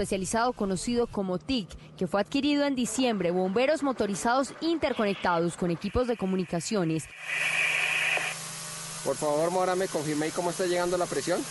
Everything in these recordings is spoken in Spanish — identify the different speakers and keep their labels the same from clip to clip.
Speaker 1: especializado conocido como TIC, que fue adquirido en diciembre, bomberos motorizados interconectados con equipos de comunicaciones.
Speaker 2: Por favor, Mora, me confirme cómo está llegando la presión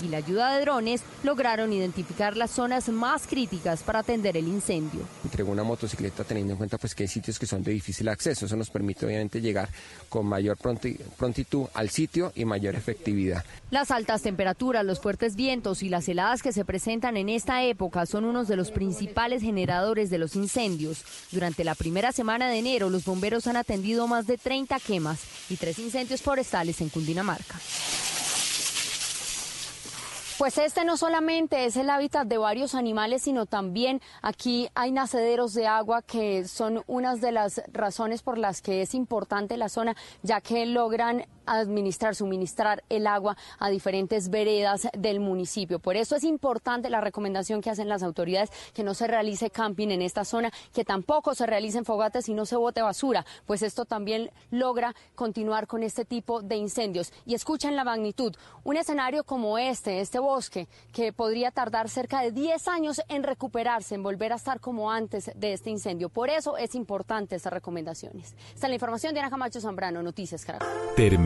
Speaker 1: y la ayuda de drones lograron identificar las zonas más críticas para atender el incendio.
Speaker 2: Entregó una motocicleta teniendo en cuenta pues que hay sitios que son de difícil acceso. Eso nos permite obviamente llegar con mayor prontitud al sitio y mayor efectividad.
Speaker 1: Las altas temperaturas, los fuertes vientos y las heladas que se presentan en esta época son unos de los principales generadores de los incendios. Durante la primera semana de enero, los bomberos han atendido más de 30 quemas y tres incendios forestales en Cundinamarca. Pues este no solamente es el hábitat de varios animales, sino también aquí hay nacederos de agua que son unas de las razones por las que es importante la zona, ya que logran administrar, suministrar el agua a diferentes veredas del municipio. Por eso es importante la recomendación que hacen las autoridades que no se realice camping en esta zona, que tampoco se realicen fogates y no se bote basura, pues esto también logra continuar con este tipo de incendios. Y escuchen la magnitud, un escenario como este, este bosque, que podría tardar cerca de 10 años en recuperarse, en volver a estar como antes de este incendio. Por eso es importante estas recomendaciones. Esta es la información de Ana Camacho Zambrano, Noticias Caracol.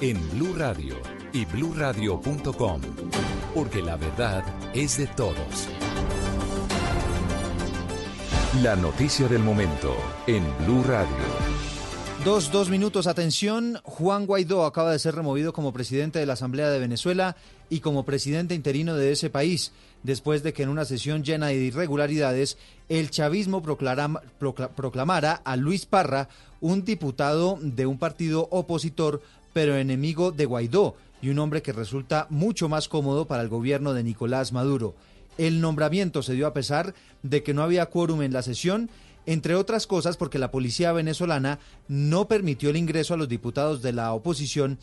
Speaker 3: en Blue Radio y bluradio.com, porque la verdad es de todos. La noticia del momento en Blue Radio.
Speaker 4: Dos, dos minutos, atención. Juan Guaidó acaba de ser removido como presidente de la Asamblea de Venezuela y como presidente interino de ese país, después de que en una sesión llena de irregularidades, el chavismo proclamara a Luis Parra, un diputado de un partido opositor, pero enemigo de Guaidó y un hombre que resulta mucho más cómodo para el gobierno de Nicolás Maduro. El nombramiento se dio a pesar de que no había quórum en la sesión, entre otras cosas porque la policía venezolana no permitió el ingreso a los diputados de la oposición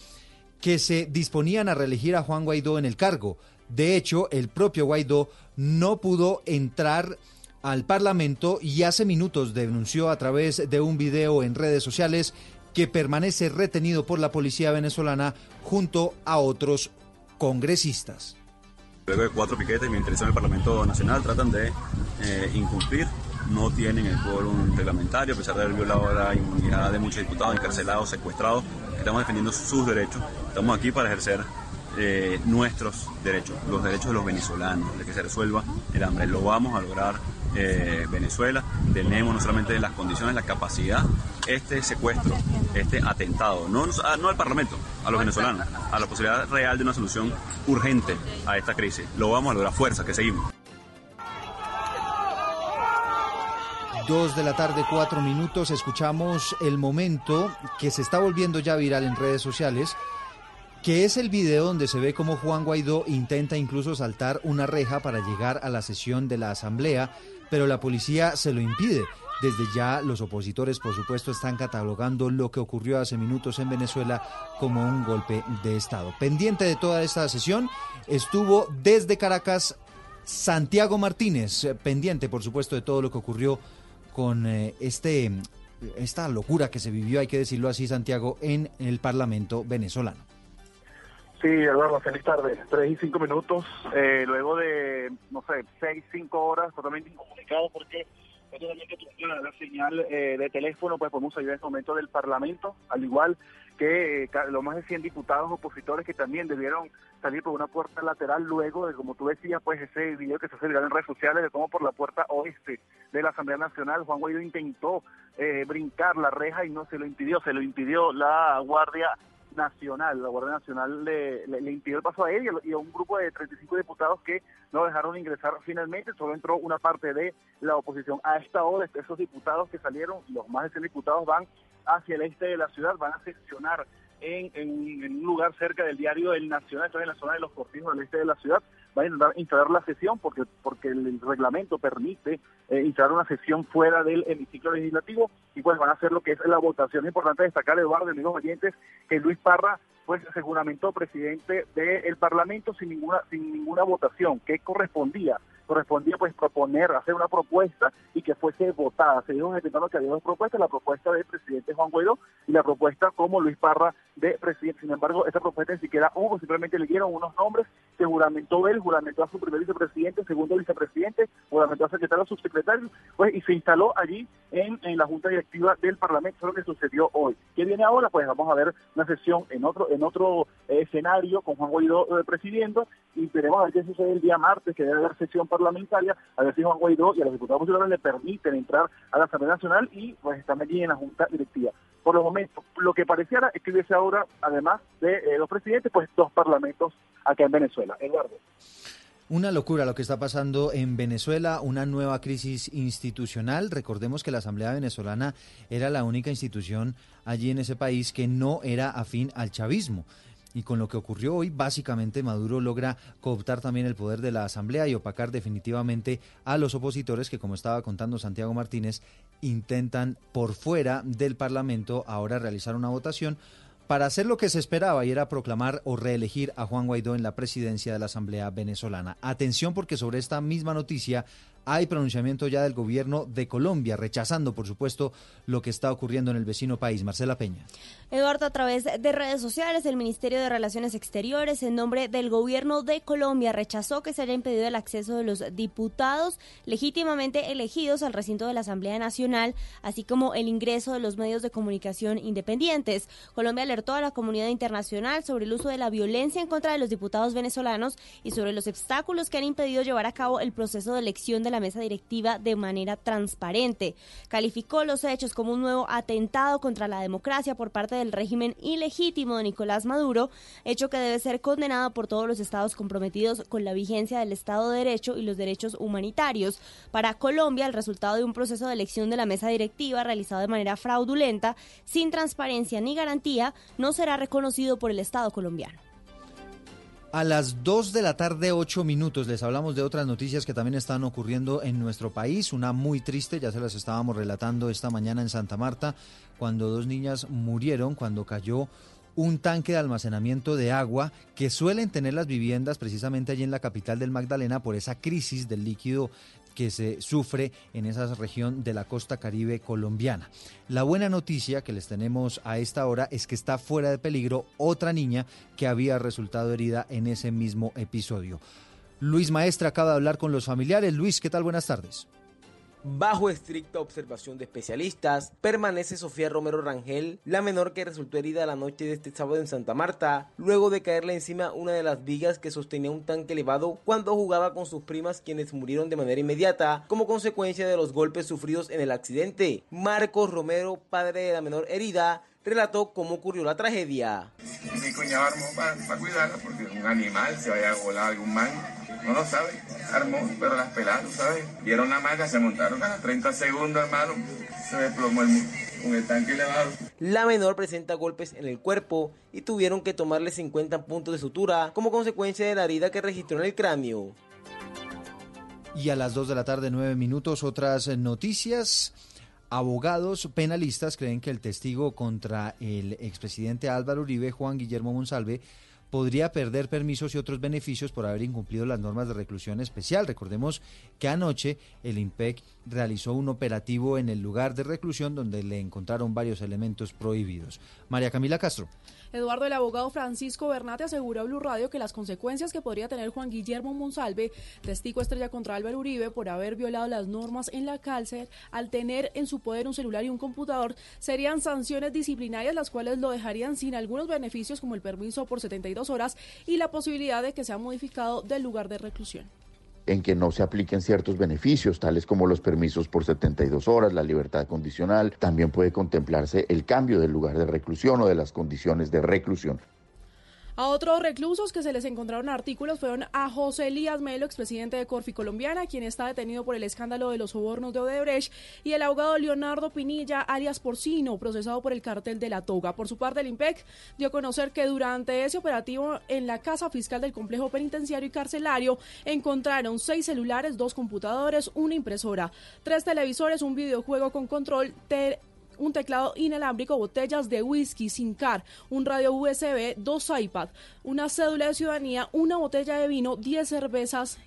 Speaker 4: que se disponían a reelegir a Juan Guaidó en el cargo. De hecho, el propio Guaidó no pudo entrar al Parlamento y hace minutos denunció a través de un video en redes sociales que permanece retenido por la policía venezolana junto a otros congresistas.
Speaker 5: Luego de cuatro piquetes mientras en el Parlamento Nacional tratan de eh, incumplir, no tienen el quórum reglamentario, a pesar de haber violado la inmunidad de muchos diputados encarcelados, secuestrados, estamos defendiendo sus derechos, estamos aquí para ejercer eh, nuestros derechos, los derechos de los venezolanos, de que se resuelva el hambre. Lo vamos a lograr eh, Venezuela. Tenemos no solamente las condiciones, la capacidad, este secuestro, este atentado, no, no al Parlamento, a los venezolanos, a la posibilidad real de una solución urgente a esta crisis. Lo vamos a lograr, fuerza, que seguimos.
Speaker 4: Dos de la tarde, cuatro minutos, escuchamos el momento que se está volviendo ya viral en redes sociales que es el video donde se ve cómo Juan Guaidó intenta incluso saltar una reja para llegar a la sesión de la Asamblea, pero la policía se lo impide. Desde ya los opositores, por supuesto, están catalogando lo que ocurrió hace minutos en Venezuela como un golpe de Estado. Pendiente de toda esta sesión estuvo desde Caracas Santiago Martínez, eh, pendiente, por supuesto, de todo lo que ocurrió con eh, este, esta locura que se vivió, hay que decirlo así, Santiago, en el Parlamento venezolano.
Speaker 6: Sí, Eduardo, feliz tarde. Tres y cinco minutos, eh, luego de, no sé, seis, cinco horas totalmente incomunicado porque la, señal eh, de teléfono, pues podemos salir en este momento del Parlamento, al igual que eh, los más de 100 diputados opositores que también debieron salir por una puerta lateral luego de, como tú decías, pues ese video que se hace en redes sociales de cómo por la puerta oeste de la Asamblea Nacional Juan Guaidó intentó eh, brincar la reja y no se lo impidió, se lo impidió la Guardia Nacional, la Guardia Nacional le, le, impidió el paso a él y a, un grupo de 35 diputados que no dejaron ingresar finalmente, solo entró una parte de la oposición. A esta hora, esos diputados que salieron, los más de 100 diputados van hacia el este de la ciudad, van a seccionar en, en, un lugar cerca del diario El Nacional, esto en la zona de los cortijos del este de la ciudad, va a intentar instalar la sesión porque, porque el reglamento permite eh, instalar una sesión fuera del hemiciclo legislativo y pues van a hacer lo que es la votación. Es importante destacar, Eduardo, amigos oyentes, que Luis Parra pues se presidente del Parlamento sin ninguna sin ninguna votación que correspondía correspondía pues proponer, hacer una propuesta y que fuese votada. Se dijo ejecutando que había dos propuestas, la propuesta del presidente Juan Guaidó y la propuesta como Luis Parra de presidente. Sin embargo, esa propuesta ni siquiera hubo, simplemente le dieron unos nombres que juramentó él, juramentó a su primer vicepresidente, segundo vicepresidente, juramentó a secretario, subsecretario, pues y se instaló allí en, en la Junta Directiva del Parlamento, eso es lo que sucedió hoy. ¿Qué viene ahora? Pues vamos a ver una sesión en otro, en otro eh, escenario con Juan Guaidó eh, presidiendo y veremos a ver qué sucede el día martes, que debe haber sesión parlamentaria, a ver si Juan Guaidó y a los diputados populares le permiten entrar a la Asamblea Nacional y pues están allí en la Junta Directiva. Por los momentos, lo que pareciera es que hubiese ahora, además de eh, los presidentes, pues dos parlamentos acá en Venezuela. Eduardo.
Speaker 4: Una locura lo que está pasando en Venezuela, una nueva crisis institucional. Recordemos que la Asamblea Venezolana era la única institución allí en ese país que no era afín al chavismo. Y con lo que ocurrió hoy, básicamente Maduro logra cooptar también el poder de la Asamblea y opacar definitivamente a los opositores que, como estaba contando Santiago Martínez, intentan por fuera del Parlamento ahora realizar una votación para hacer lo que se esperaba y era proclamar o reelegir a Juan Guaidó en la presidencia de la Asamblea venezolana. Atención porque sobre esta misma noticia hay pronunciamiento ya del gobierno de Colombia, rechazando, por supuesto, lo que está ocurriendo en el vecino país. Marcela Peña.
Speaker 7: Eduardo, a través de redes sociales, el Ministerio de Relaciones Exteriores, en nombre del gobierno de Colombia, rechazó que se haya impedido el acceso de los diputados legítimamente elegidos al recinto de la Asamblea Nacional, así como el ingreso de los medios de comunicación independientes. Colombia alertó a la comunidad internacional sobre el uso de la violencia en contra de los diputados venezolanos y sobre los obstáculos que han impedido llevar a cabo el proceso de elección de la mesa directiva de manera transparente. Calificó los hechos como un nuevo atentado contra la democracia por parte del régimen ilegítimo de Nicolás Maduro, hecho que debe ser condenado por todos los estados comprometidos con la vigencia del Estado de Derecho y los derechos humanitarios. Para Colombia, el resultado de un proceso de elección de la mesa directiva realizado de manera fraudulenta, sin transparencia ni garantía, no será reconocido por el Estado colombiano.
Speaker 4: A las 2 de la tarde, 8 minutos, les hablamos de otras noticias que también están ocurriendo en nuestro país. Una muy triste, ya se las estábamos relatando esta mañana en Santa Marta, cuando dos niñas murieron cuando cayó un tanque de almacenamiento de agua que suelen tener las viviendas precisamente allí en la capital del Magdalena por esa crisis del líquido que se sufre en esa región de la costa caribe colombiana. La buena noticia que les tenemos a esta hora es que está fuera de peligro otra niña que había resultado herida en ese mismo episodio. Luis Maestra acaba de hablar con los familiares. Luis, ¿qué tal? Buenas tardes.
Speaker 8: Bajo estricta observación de especialistas, permanece Sofía Romero Rangel, la menor que resultó herida la noche de este sábado en Santa Marta, luego de caerle encima una de las vigas que sostenía un tanque elevado cuando jugaba con sus primas quienes murieron de manera inmediata como consecuencia de los golpes sufridos en el accidente. Marcos Romero, padre de la menor herida, relató cómo ocurrió la tragedia.
Speaker 9: Mi cuñado armó para, cuidarla porque un animal se vaya a volar algún man no lo sabe, armó, pero las peladas, ¿sabes? Vieron la marca, se montaron a 30 segundos, hermano, se desplomó el, con el tanque elevado.
Speaker 8: La menor presenta golpes en el cuerpo y tuvieron que tomarle 50 puntos de sutura como consecuencia de la herida que registró en el cráneo.
Speaker 4: Y a las 2 de la tarde, 9 minutos, otras noticias. Abogados penalistas creen que el testigo contra el expresidente Álvaro Uribe, Juan Guillermo Monsalve, podría perder permisos y otros beneficios por haber incumplido las normas de reclusión especial. Recordemos que anoche el IMPEC realizó un operativo en el lugar de reclusión donde le encontraron varios elementos prohibidos. María Camila Castro.
Speaker 10: Eduardo, el abogado Francisco Bernate aseguró a Blue Radio que las consecuencias que podría tener Juan Guillermo Monsalve, testigo estrella contra Álvaro Uribe, por haber violado las normas en la cárcel, al tener en su poder un celular y un computador, serían sanciones disciplinarias las cuales lo dejarían sin algunos beneficios como el permiso por 72 horas y la posibilidad de que sea modificado del lugar de reclusión
Speaker 11: en que no se apliquen ciertos beneficios, tales como los permisos por 72 horas, la libertad condicional. También puede contemplarse el cambio del lugar de reclusión o de las condiciones de reclusión.
Speaker 10: A otros reclusos que se les encontraron artículos fueron a José Elías Melo, expresidente de Corfi Colombiana, quien está detenido por el escándalo de los sobornos de Odebrecht, y el abogado Leonardo Pinilla, alias Porcino, procesado por el cartel de la toga. Por su parte, el IMPEC dio a conocer que durante ese operativo en la casa fiscal del complejo penitenciario y carcelario encontraron seis celulares, dos computadores, una impresora, tres televisores, un videojuego con control, un teclado inalámbrico, botellas de whisky sin car, un radio USB, dos iPad, una cédula de ciudadanía, una botella de vino, 10 cervezas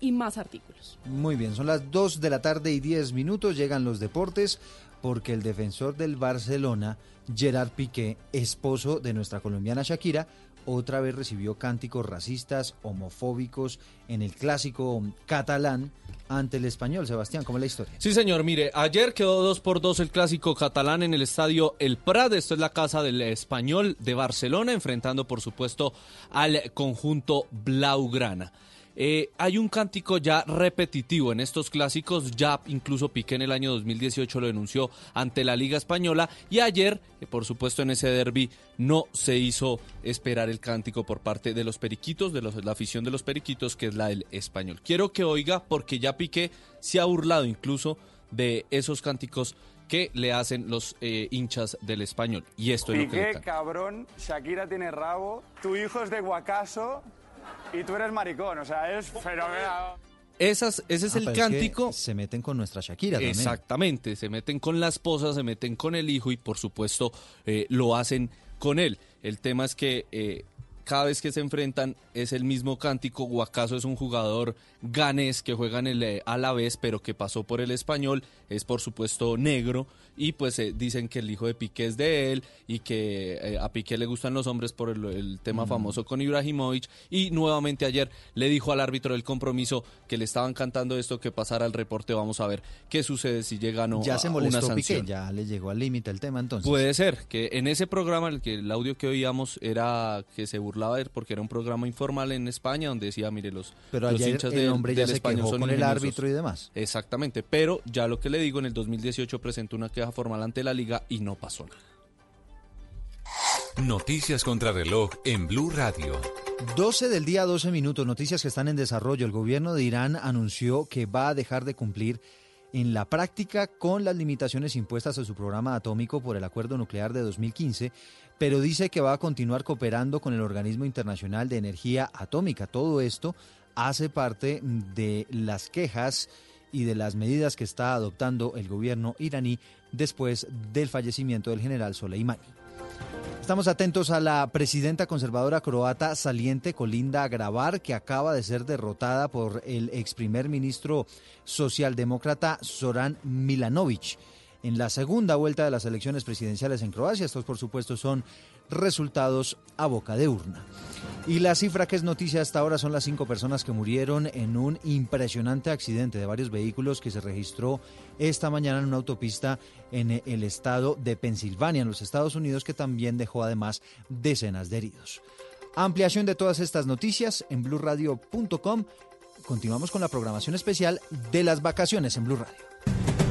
Speaker 10: y más artículos.
Speaker 4: Muy bien, son las 2 de la tarde y 10 minutos, llegan los deportes porque el defensor del Barcelona, Gerard Piqué, esposo de nuestra colombiana Shakira, otra vez recibió cánticos racistas, homofóbicos en el clásico catalán ante el español. Sebastián, ¿cómo es la historia?
Speaker 12: Sí, señor. Mire, ayer quedó 2 por 2 el clásico catalán en el estadio El Prat. Esto es la casa del español de Barcelona, enfrentando, por supuesto, al conjunto Blaugrana. Eh, hay un cántico ya repetitivo en estos clásicos, ya incluso Piqué en el año 2018 lo denunció ante la Liga Española y ayer, eh, por supuesto en ese derby, no se hizo esperar el cántico por parte de los periquitos, de la afición de los periquitos, que es la del español. Quiero que oiga porque ya Piqué se ha burlado incluso de esos cánticos que le hacen los eh, hinchas del español. Y esto es lo que le
Speaker 13: cabrón, Shakira tiene rabo, tu hijo es de Guacaso, y tú eres maricón, o sea, es fenomenal.
Speaker 12: Esas, ese es ah, el cántico.
Speaker 4: se meten con nuestra Shakira también.
Speaker 12: Exactamente, se meten con la esposa, se meten con el hijo y por supuesto eh, lo hacen con él. El tema es que eh, cada vez que se enfrentan es el mismo cántico. Guacaso es un jugador ganés que juega en el eh, Alavés, pero que pasó por el español. Es por supuesto negro y pues eh, dicen que el hijo de Piqué es de él y que eh, a Piqué le gustan los hombres por el, tema mm. famoso con Ibrahimovic. Y nuevamente ayer le dijo al árbitro del compromiso que le estaban cantando esto que pasara el reporte vamos a ver qué sucede si llega o no
Speaker 4: ya se molestó una Piqué ya le llegó al límite el tema entonces.
Speaker 12: Puede ser que en ese programa el que el audio que oíamos era que se burlaba de él porque era un programa informal en España donde decía mire los,
Speaker 4: pero
Speaker 12: los hinchas de,
Speaker 4: hombre ya se quejó con el árbitro y demás.
Speaker 12: Exactamente pero ya lo que le digo en el 2018 presentó una queja formal ante la liga y no pasó nada.
Speaker 3: Noticias contra reloj en Blue Radio.
Speaker 4: 12 del día, 12 minutos. Noticias que están en desarrollo. El gobierno de Irán anunció que va a dejar de cumplir en la práctica con las limitaciones impuestas a su programa atómico por el acuerdo nuclear de 2015, pero dice que va a continuar cooperando con el Organismo Internacional de Energía Atómica. Todo esto hace parte de las quejas y de las medidas que está adoptando el gobierno iraní después del fallecimiento del general Soleimani. Estamos atentos a la presidenta conservadora croata saliente Colinda Grabar, que acaba de ser derrotada por el ex primer ministro socialdemócrata Zoran Milanovic en la segunda vuelta de las elecciones presidenciales en Croacia. Estos, por supuesto, son resultados a boca de urna. Y la cifra que es noticia hasta ahora son las cinco personas que murieron en un impresionante accidente de varios vehículos que se registró esta mañana en una autopista en el estado de Pensilvania, en los Estados Unidos, que también dejó además decenas de heridos. Ampliación de todas estas noticias en blurradio.com. Continuamos con la programación especial de las vacaciones en Blue Radio.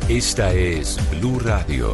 Speaker 3: Esta es Blue Radio.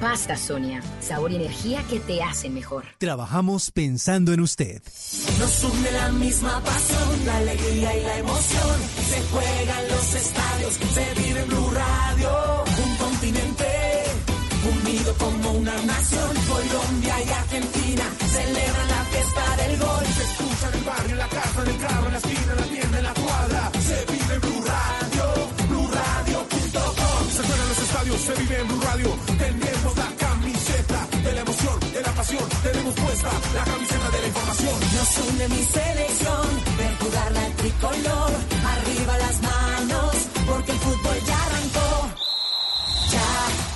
Speaker 14: Pasta Sonia, sabor y energía que te hacen mejor.
Speaker 15: Trabajamos pensando en usted.
Speaker 16: Nos une la misma pasión, la alegría y la emoción. Se juegan los estadios, se vive en Blue Radio. Un continente unido como una nación. Colombia y Argentina celebran la fiesta del gol.
Speaker 17: Se escucha en el barrio, en la casa, en el carro, en la esquina, en la tienda, en la cuadra. Se vive en Blue Radio, BlueRadio.com. Se juegan los estadios, se vive en Blue Radio. Tenemos Tenemos puesta la camiseta de la información.
Speaker 16: Nos une mi selección, ver jugar la tricolor. Arriba las manos, porque el fútbol ya arrancó. Ya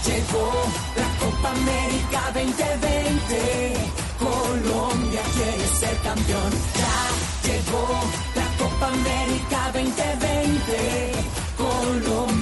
Speaker 16: llegó la Copa América 2020. Colombia quiere ser campeón. Ya llegó la Copa América 2020. Colombia.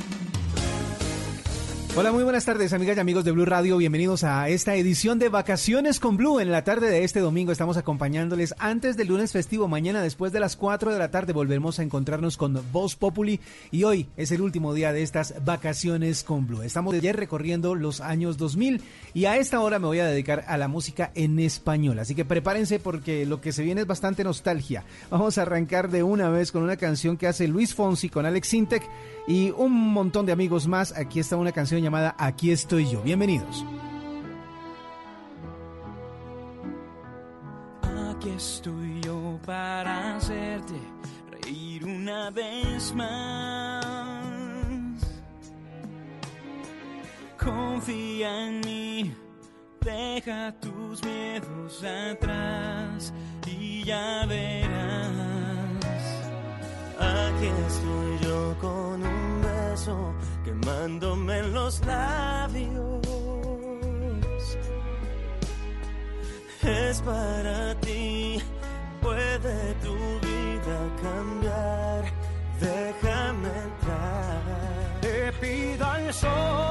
Speaker 15: Hola, muy buenas tardes, amigas y amigos de Blue Radio. Bienvenidos a esta edición de Vacaciones con Blue. En la tarde de este domingo estamos acompañándoles antes del lunes festivo. Mañana, después de las 4 de la tarde, volveremos a encontrarnos con Voz Populi. Y hoy es el último día de estas Vacaciones con Blue. Estamos ayer recorriendo los años 2000 y a esta hora me voy a dedicar a la música en español. Así que prepárense porque lo que se viene es bastante nostalgia. Vamos a arrancar de una vez con una canción que hace Luis Fonsi con Alex Sintek y un montón de amigos más. Aquí está una canción llamada Aquí estoy yo. Bienvenidos.
Speaker 18: Aquí estoy yo para hacerte reír una vez más. Confía en mí, deja tus miedos atrás y ya verás. Aquí estoy yo con un beso quemándome en los labios. Es para ti, puede tu vida cambiar. Déjame entrar.
Speaker 19: Te pido al sol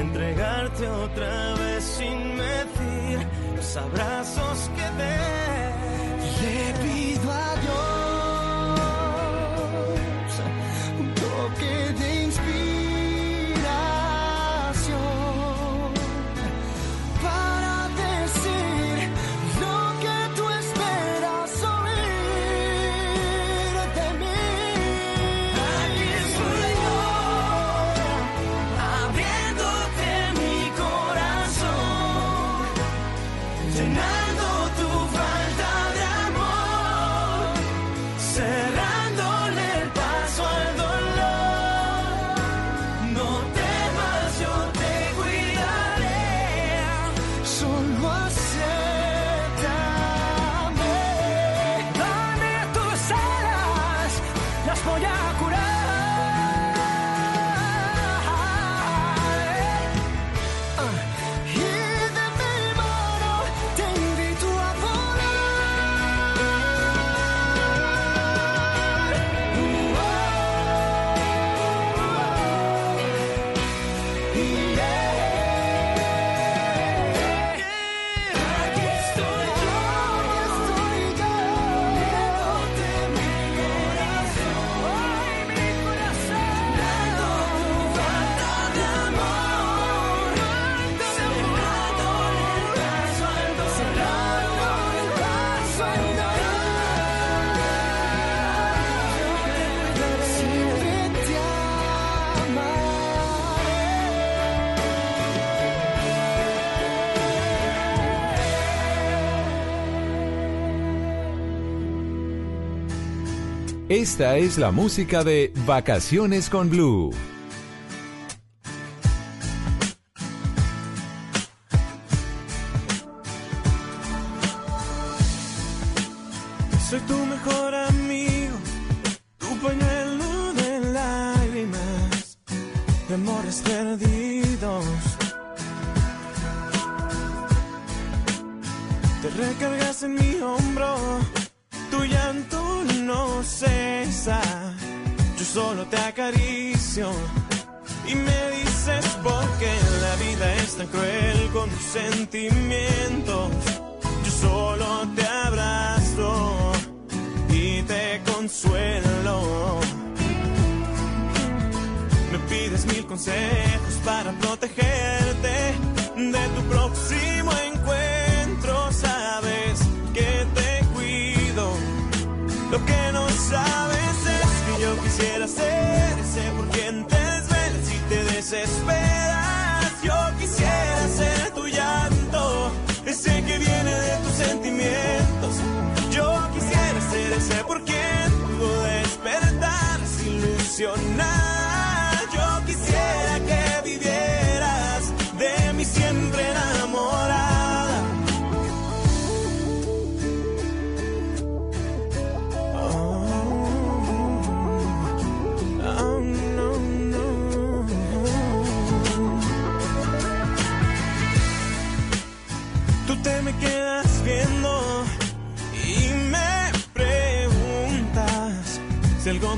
Speaker 20: entregarte otra vez sin medir los abrazos que pido
Speaker 3: Esta es la música de Vacaciones con Blue.
Speaker 20: Soy tu mejor amigo, tu pañuelo de lágrimas, de amores perdidos. Te recargas en mi hombro, tu llanto no cesa. Yo solo te acaricio y me dices por qué la vida es tan cruel con tus sentimientos. Yo solo te abrazo y te consuelo. Me pides mil consejos para protegerte de tu próximo Lo que no sabes es que yo quisiera ser ese por quien te desvelas y te desesperas. Yo quisiera ser tu llanto, ese que viene de tus sentimientos. Yo quisiera ser ese por quien pudo despertar, ilusionar.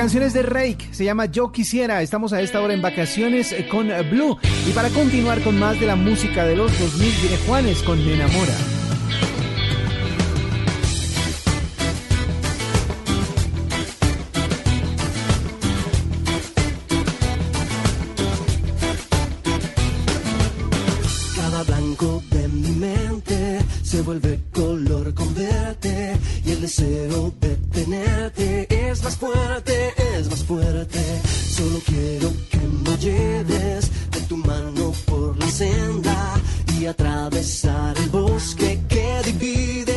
Speaker 21: canción es de Rake, se llama Yo Quisiera. Estamos a esta hora en vacaciones eh, con eh, Blue. Y para continuar con más de la música de los 2000, viene Juanes con Me Enamora.
Speaker 22: Solo quiero que me lleves de tu mano por la senda y atravesar el bosque que divide.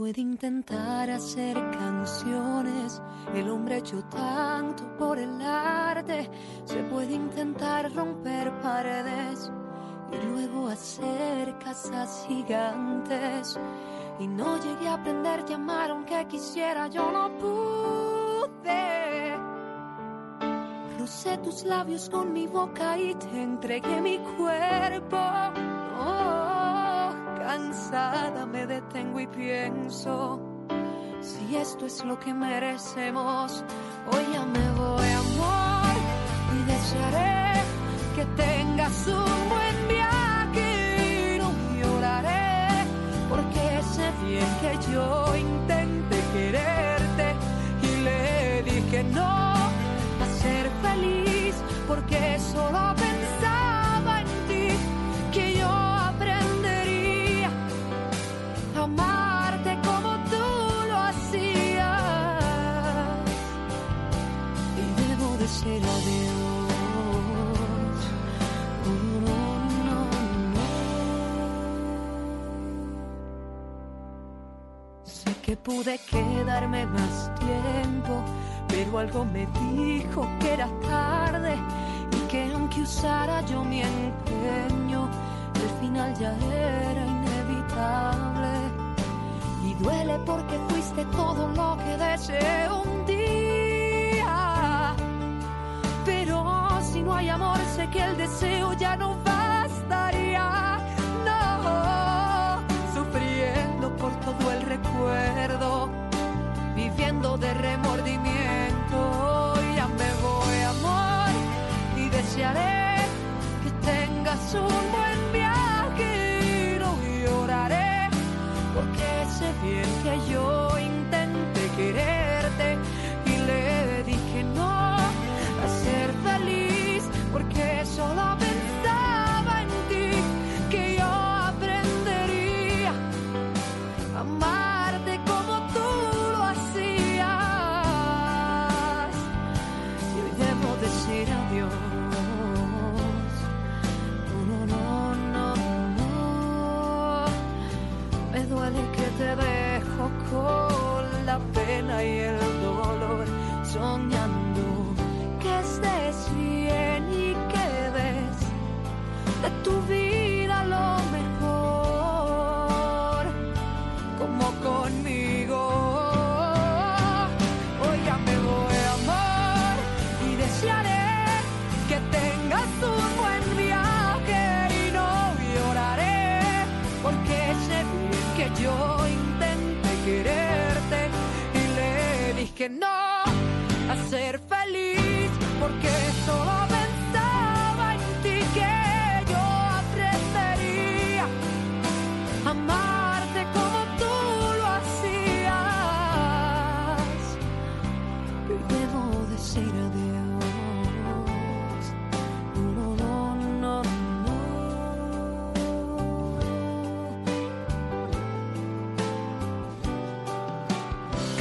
Speaker 23: puede intentar hacer canciones, el hombre ha hecho tanto por el arte, se puede intentar romper paredes y luego hacer casas gigantes. Y no llegué a aprender a amar aunque quisiera, yo no pude. Rocé tus labios con mi boca y te entregué mi cuerpo. Oh cansada me detengo y pienso, si esto es lo que merecemos, hoy ya me voy amor y desearé que tengas un buen viaje y no lloraré, porque sé bien que yo intenté quererte y le dije no a ser feliz, porque solo pensé que pude quedarme más tiempo, pero algo me dijo que era tarde y que aunque usara yo mi empeño, el final ya era inevitable. Y duele porque fuiste todo lo que deseé un día. Pero si no hay amor, sé que el deseo ya no bastaría. Por todo el recuerdo, viviendo de remordimiento. Ya me voy, amor, y desearé que tengas un buen viaje y no lloraré, porque sé bien que yo intenté quererte el dolor, soñando que estés bien y que des de tu vida porque solo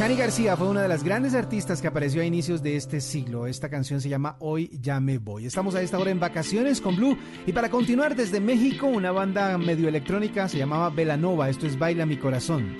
Speaker 24: Cani García fue una de las grandes artistas que apareció a inicios de este siglo. Esta canción se llama Hoy ya me voy. Estamos a esta hora en vacaciones con Blue y para continuar desde México una banda medio electrónica se llamaba Velanova. Esto es Baila mi corazón.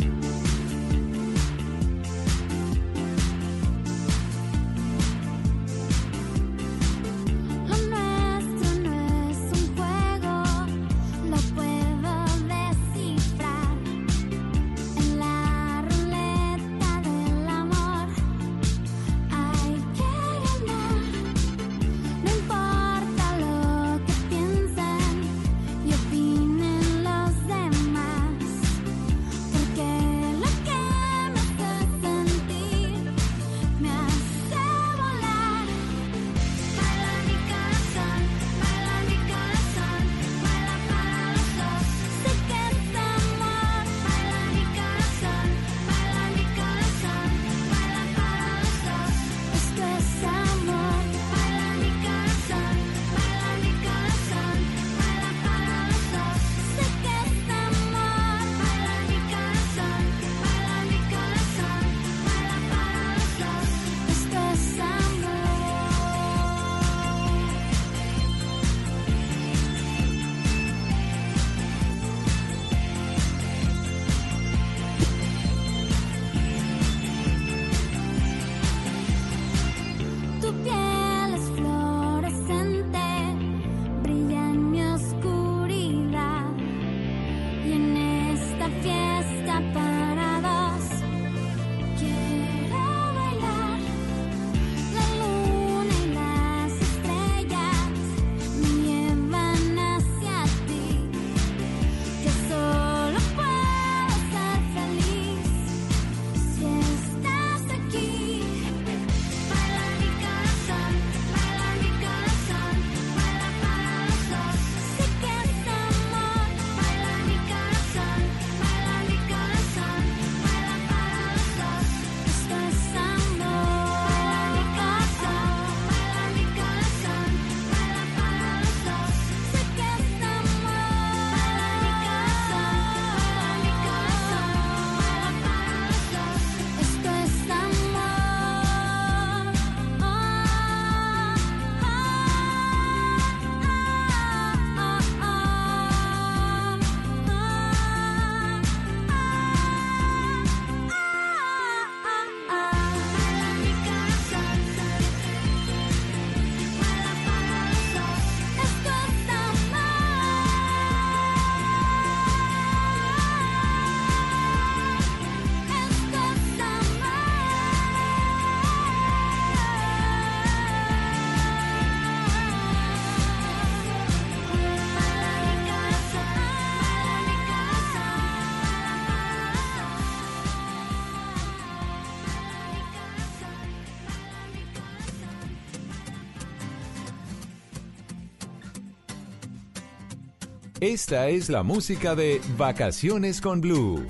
Speaker 25: Esta es
Speaker 3: la música de Vacaciones con Blue.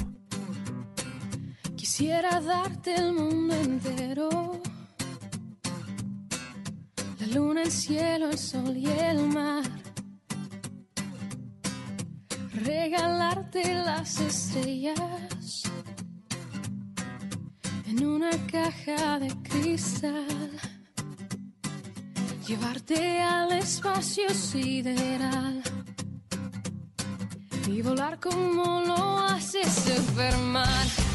Speaker 23: Quisiera darte el mundo entero. La luna, el cielo, el sol y el mar. Regalarte las estrellas en una caja de cristal. Llevarte al espacio sideral y volar como lo haces
Speaker 21: enfermar.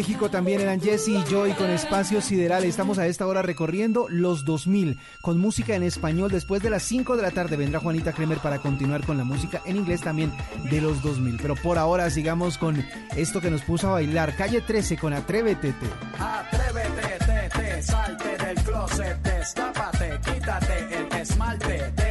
Speaker 21: México también eran Jesse y Joy con Espacio Sideral. Estamos a esta hora recorriendo los 2000 con música en español. Después de las 5 de la tarde vendrá Juanita Kremer para continuar con la música en inglés también de los 2000. Pero por ahora sigamos con esto que nos puso a bailar. Calle 13 con Atrévete.
Speaker 13: Atrévete, te, salte del closet, destápate, quítate el esmalte, te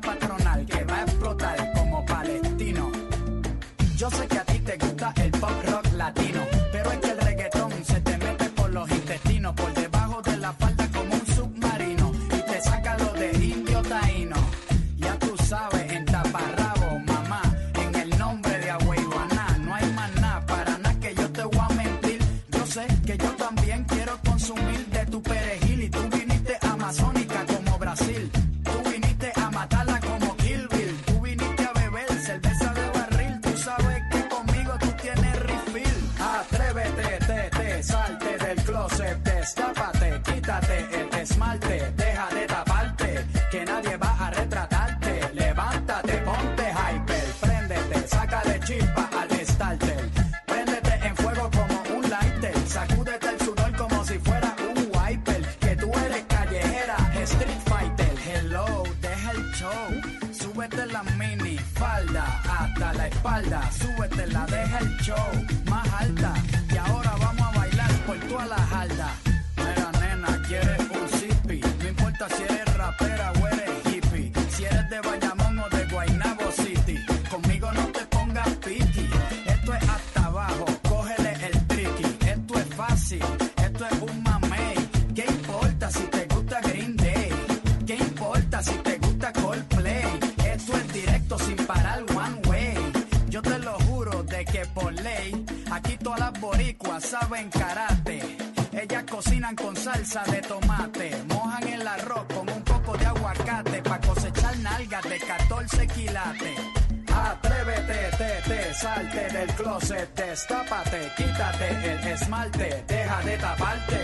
Speaker 13: patrón. quítate el esmalte, deja de taparte.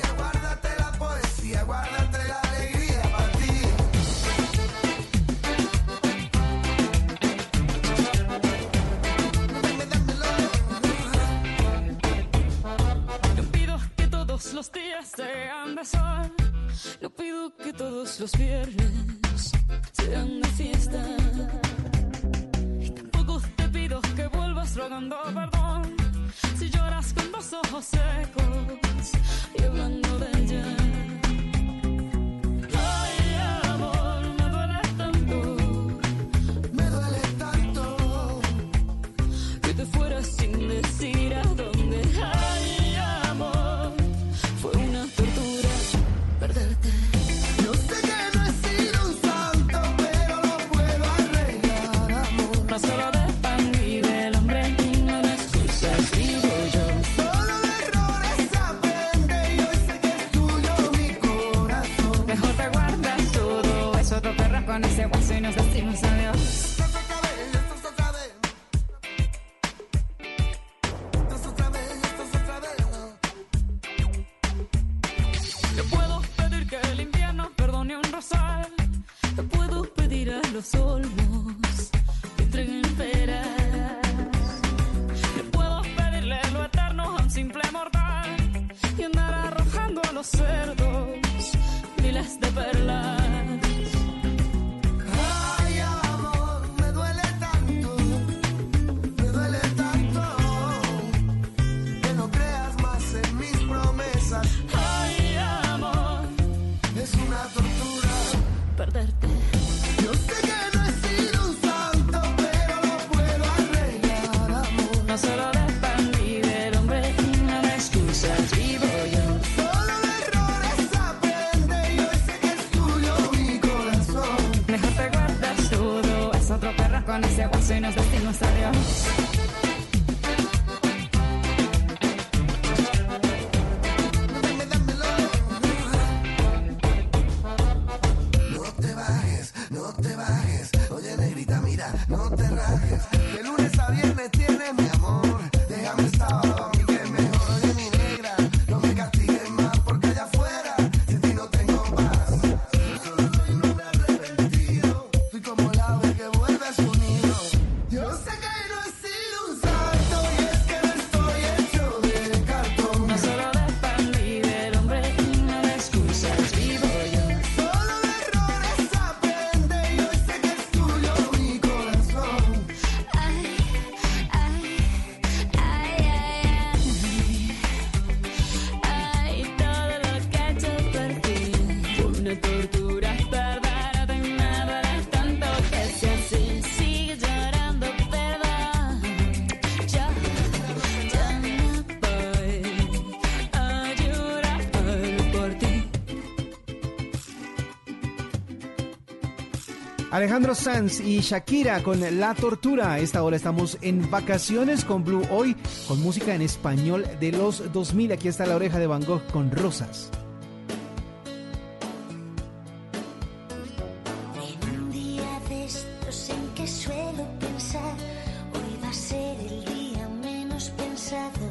Speaker 26: perderte.
Speaker 21: Alejandro Sanz y Shakira con La Tortura. Esta hora estamos en vacaciones con Blue Hoy, con música en español de los 2000. Aquí está la oreja de Van Gogh con Rosas.
Speaker 27: en que suelo pensar, hoy va a ser el día menos pensado.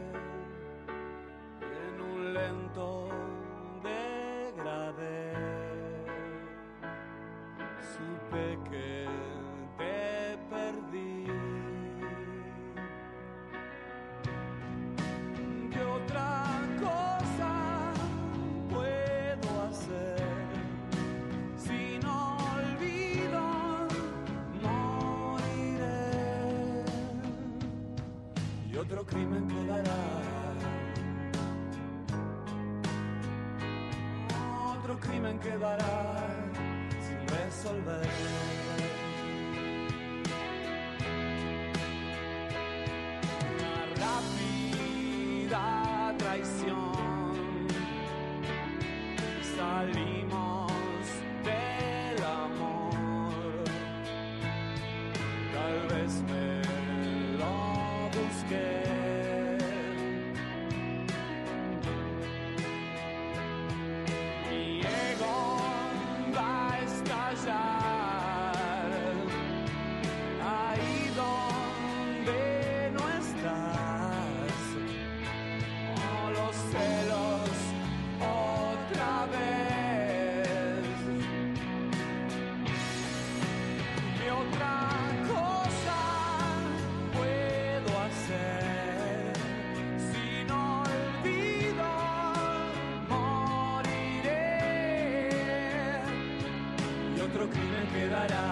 Speaker 19: lento degradé. Supe que te perdí. ¿Qué otra cosa puedo hacer?
Speaker 28: otro crimen quedará. da da.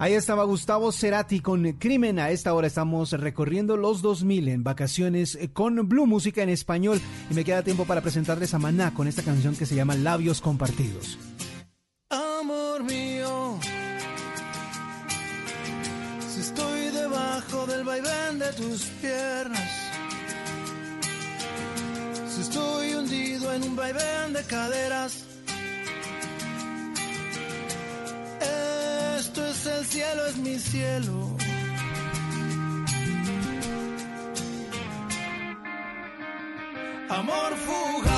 Speaker 28: Ahí
Speaker 15: estaba Gustavo Cerati con Crimen. A esta hora estamos recorriendo los 2000 en vacaciones eh, con Blue Música en español. Y me queda tiempo para presentarles a Maná con esta canción que se llama Labios Compartidos.
Speaker 19: Amor mío, si estoy debajo del vaivén de tus piernas, si estoy hundido en un vaivén de caderas cielo es mi cielo. Amor fugaz.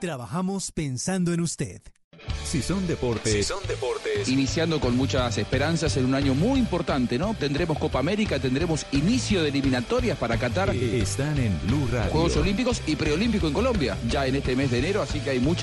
Speaker 21: Trabajamos pensando en usted.
Speaker 3: Si son deportes.
Speaker 29: Si son deportes. Iniciando con muchas esperanzas en un año muy importante, ¿no? Tendremos Copa América, tendremos inicio de eliminatorias para Qatar.
Speaker 3: Están en Blue Radio.
Speaker 29: Juegos Olímpicos y Preolímpico en Colombia, ya en este mes de enero, así que hay mucha